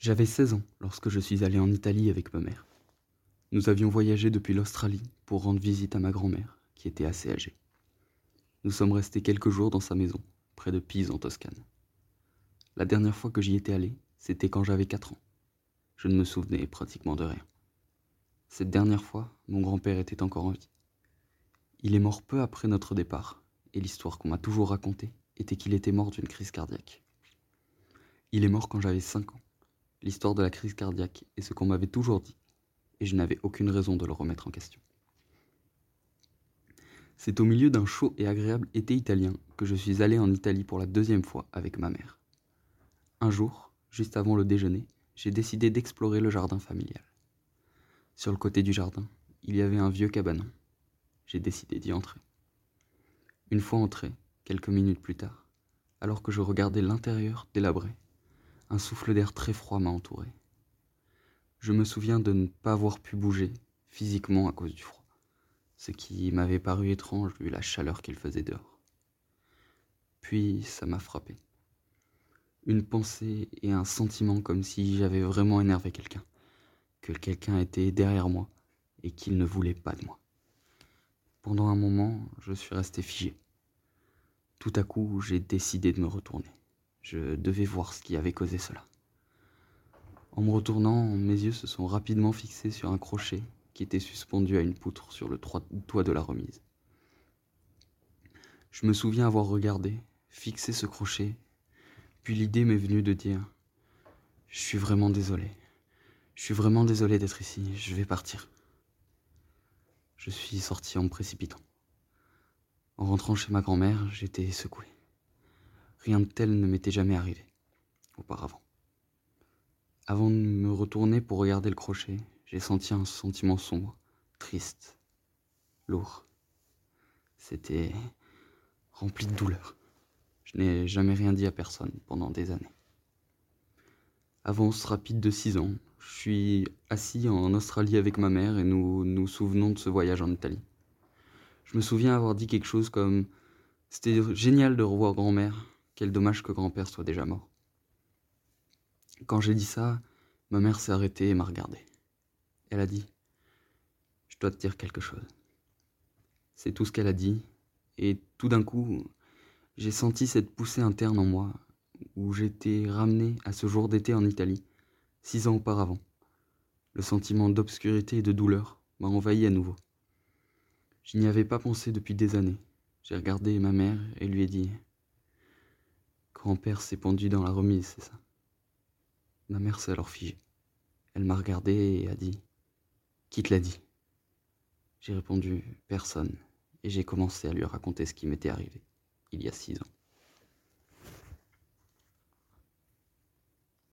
J'avais 16 ans lorsque je suis allé en Italie avec ma mère. Nous avions voyagé depuis l'Australie pour rendre visite à ma grand-mère, qui était assez âgée. Nous sommes restés quelques jours dans sa maison, près de Pise en Toscane. La dernière fois que j'y étais allé, c'était quand j'avais 4 ans. Je ne me souvenais pratiquement de rien. Cette dernière fois, mon grand-père était encore en vie. Il est mort peu après notre départ, et l'histoire qu'on m'a toujours racontée était qu'il était mort d'une crise cardiaque. Il est mort quand j'avais 5 ans. L'histoire de la crise cardiaque est ce qu'on m'avait toujours dit, et je n'avais aucune raison de le remettre en question. C'est au milieu d'un chaud et agréable été italien que je suis allé en Italie pour la deuxième fois avec ma mère. Un jour, juste avant le déjeuner, j'ai décidé d'explorer le jardin familial. Sur le côté du jardin, il y avait un vieux cabanon. J'ai décidé d'y entrer. Une fois entré, quelques minutes plus tard, alors que je regardais l'intérieur délabré, un souffle d'air très froid m'a entouré. Je me souviens de ne pas avoir pu bouger physiquement à cause du froid, ce qui m'avait paru étrange vu la chaleur qu'il faisait dehors. Puis ça m'a frappé. Une pensée et un sentiment comme si j'avais vraiment énervé quelqu'un, que quelqu'un était derrière moi et qu'il ne voulait pas de moi. Pendant un moment, je suis resté figé. Tout à coup, j'ai décidé de me retourner. Je devais voir ce qui avait causé cela. En me retournant, mes yeux se sont rapidement fixés sur un crochet qui était suspendu à une poutre sur le toit de la remise. Je me souviens avoir regardé, fixé ce crochet, puis l'idée m'est venue de dire Je suis vraiment désolé. Je suis vraiment désolé d'être ici, je vais partir. Je suis sorti en me précipitant. En rentrant chez ma grand-mère, j'étais secoué. Rien de tel ne m'était jamais arrivé auparavant. Avant de me retourner pour regarder le crochet, j'ai senti un sentiment sombre, triste, lourd. C'était rempli de douleur. Je n'ai jamais rien dit à personne pendant des années. Avance rapide de six ans, je suis assis en Australie avec ma mère et nous nous souvenons de ce voyage en Italie. Je me souviens avoir dit quelque chose comme C'était génial de revoir grand-mère, quel dommage que grand-père soit déjà mort. Quand j'ai dit ça, ma mère s'est arrêtée et m'a regardé. Elle a dit Je dois te dire quelque chose. C'est tout ce qu'elle a dit, et tout d'un coup, j'ai senti cette poussée interne en moi, où j'étais ramené à ce jour d'été en Italie, six ans auparavant. Le sentiment d'obscurité et de douleur m'a envahi à nouveau. Je n'y avais pas pensé depuis des années. J'ai regardé ma mère et lui ai dit Grand-père s'est pendu dans la remise, c'est ça? Ma mère s'est alors figée. Elle m'a regardé et a dit Qui te l'a dit? J'ai répondu Personne, et j'ai commencé à lui raconter ce qui m'était arrivé il y a six ans.